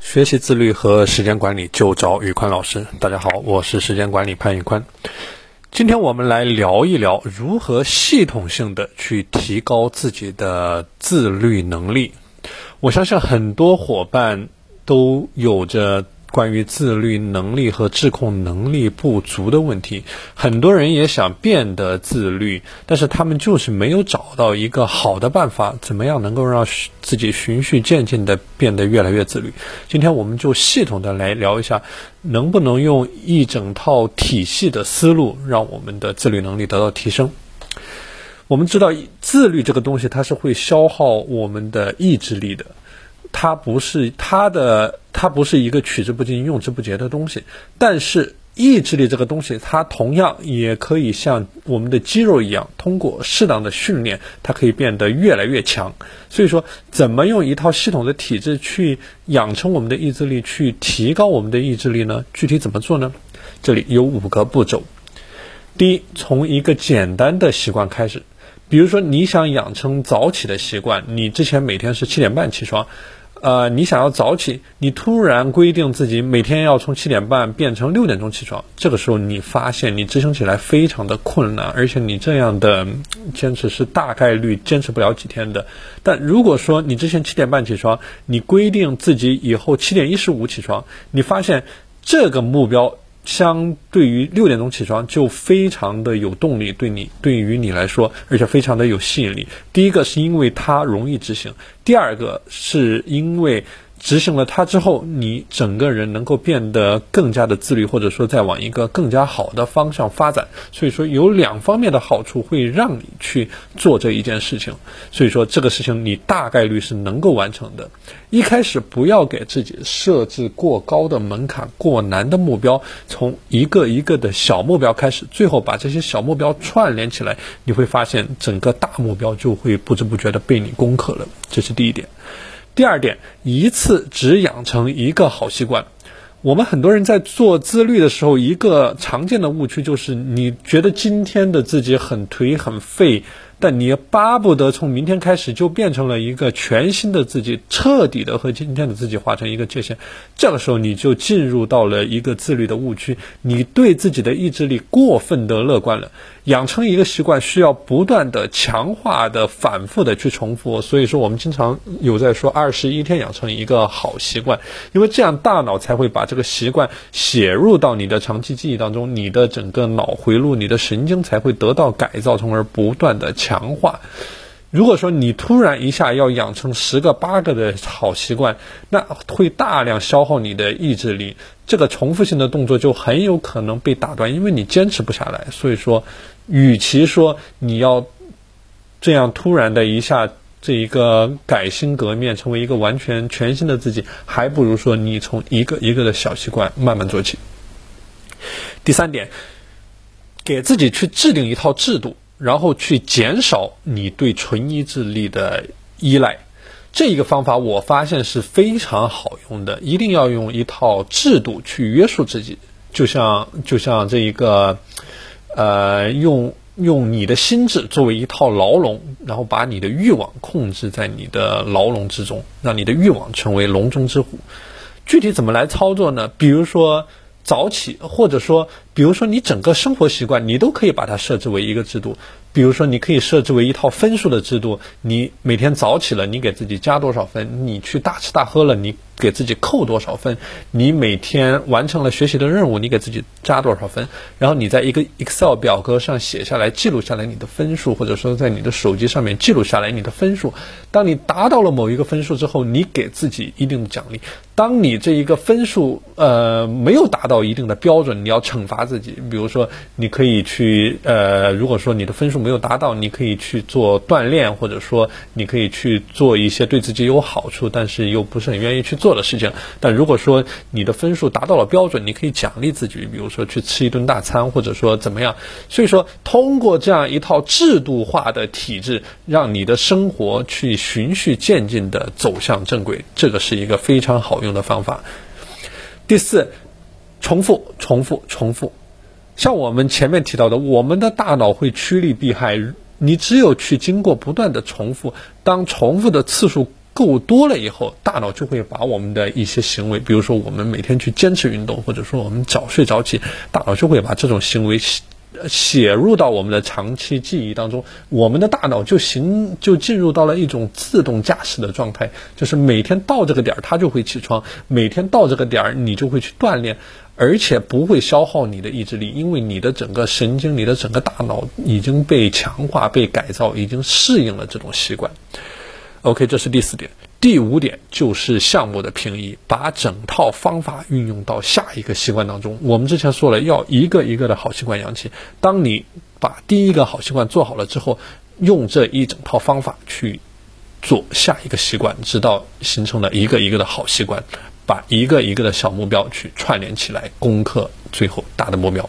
学习自律和时间管理就找宇宽老师。大家好，我是时间管理潘宇宽。今天我们来聊一聊如何系统性的去提高自己的自律能力。我相信很多伙伴都有着。关于自律能力和自控能力不足的问题，很多人也想变得自律，但是他们就是没有找到一个好的办法，怎么样能够让自己循序渐进的变得越来越自律？今天我们就系统的来聊一下，能不能用一整套体系的思路，让我们的自律能力得到提升？我们知道，自律这个东西，它是会消耗我们的意志力的。它不是它的，它不是一个取之不尽、用之不竭的东西。但是意志力这个东西，它同样也可以像我们的肌肉一样，通过适当的训练，它可以变得越来越强。所以说，怎么用一套系统的体制去养成我们的意志力，去提高我们的意志力呢？具体怎么做呢？这里有五个步骤。第一，从一个简单的习惯开始，比如说你想养成早起的习惯，你之前每天是七点半起床。呃，你想要早起，你突然规定自己每天要从七点半变成六点钟起床，这个时候你发现你执行起来非常的困难，而且你这样的坚持是大概率坚持不了几天的。但如果说你之前七点半起床，你规定自己以后七点一十五起床，你发现这个目标。相对于六点钟起床就非常的有动力，对你对于你来说，而且非常的有吸引力。第一个是因为它容易执行，第二个是因为。执行了它之后，你整个人能够变得更加的自律，或者说再往一个更加好的方向发展。所以说有两方面的好处会让你去做这一件事情。所以说这个事情你大概率是能够完成的。一开始不要给自己设置过高的门槛、过难的目标，从一个一个的小目标开始，最后把这些小目标串联起来，你会发现整个大目标就会不知不觉的被你攻克了。这是第一点。第二点，一次只养成一个好习惯。我们很多人在做自律的时候，一个常见的误区就是，你觉得今天的自己很颓很废。但你巴不得从明天开始就变成了一个全新的自己，彻底的和今天的自己划成一个界限。这个时候你就进入到了一个自律的误区，你对自己的意志力过分的乐观了。养成一个习惯需要不断的强化的、反复的去重复。所以说，我们经常有在说二十一天养成一个好习惯，因为这样大脑才会把这个习惯写入到你的长期记忆当中，你的整个脑回路、你的神经才会得到改造，从而不断的强。强化。如果说你突然一下要养成十个八个的好习惯，那会大量消耗你的意志力。这个重复性的动作就很有可能被打断，因为你坚持不下来。所以说，与其说你要这样突然的一下这一个改心革面，成为一个完全全新的自己，还不如说你从一个一个的小习惯慢慢做起。第三点，给自己去制定一套制度。然后去减少你对纯意志力的依赖，这一个方法我发现是非常好用的。一定要用一套制度去约束自己，就像就像这一个，呃，用用你的心智作为一套牢笼，然后把你的欲望控制在你的牢笼之中，让你的欲望成为笼中之虎。具体怎么来操作呢？比如说早起，或者说。比如说，你整个生活习惯，你都可以把它设置为一个制度。比如说，你可以设置为一套分数的制度。你每天早起了，你给自己加多少分？你去大吃大喝了，你给自己扣多少分？你每天完成了学习的任务，你给自己加多少分？然后你在一个 Excel 表格上写下来，记录下来你的分数，或者说在你的手机上面记录下来你的分数。当你达到了某一个分数之后，你给自己一定的奖励。当你这一个分数呃没有达到一定的标准，你要惩罚。自己，比如说，你可以去呃，如果说你的分数没有达到，你可以去做锻炼，或者说你可以去做一些对自己有好处，但是又不是很愿意去做做的事情。但如果说你的分数达到了标准，你可以奖励自己，比如说去吃一顿大餐，或者说怎么样。所以说，通过这样一套制度化的体制，让你的生活去循序渐进的走向正轨，这个是一个非常好用的方法。第四。重复，重复，重复。像我们前面提到的，我们的大脑会趋利避害。你只有去经过不断的重复，当重复的次数够多了以后，大脑就会把我们的一些行为，比如说我们每天去坚持运动，或者说我们早睡早起，大脑就会把这种行为写写入到我们的长期记忆当中。我们的大脑就行就进入到了一种自动驾驶的状态，就是每天到这个点儿它就会起床，每天到这个点儿你就会去锻炼，而且不会消耗你的意志力，因为你的整个神经、你的整个大脑已经被强化、被改造，已经适应了这种习惯。OK，这是第四点。第五点就是项目的平移，把整套方法运用到下一个习惯当中。我们之前说了，要一个一个的好习惯养起。当你把第一个好习惯做好了之后，用这一整套方法去做下一个习惯，直到形成了一个一个的好习惯，把一个一个的小目标去串联起来，攻克最后大的目标。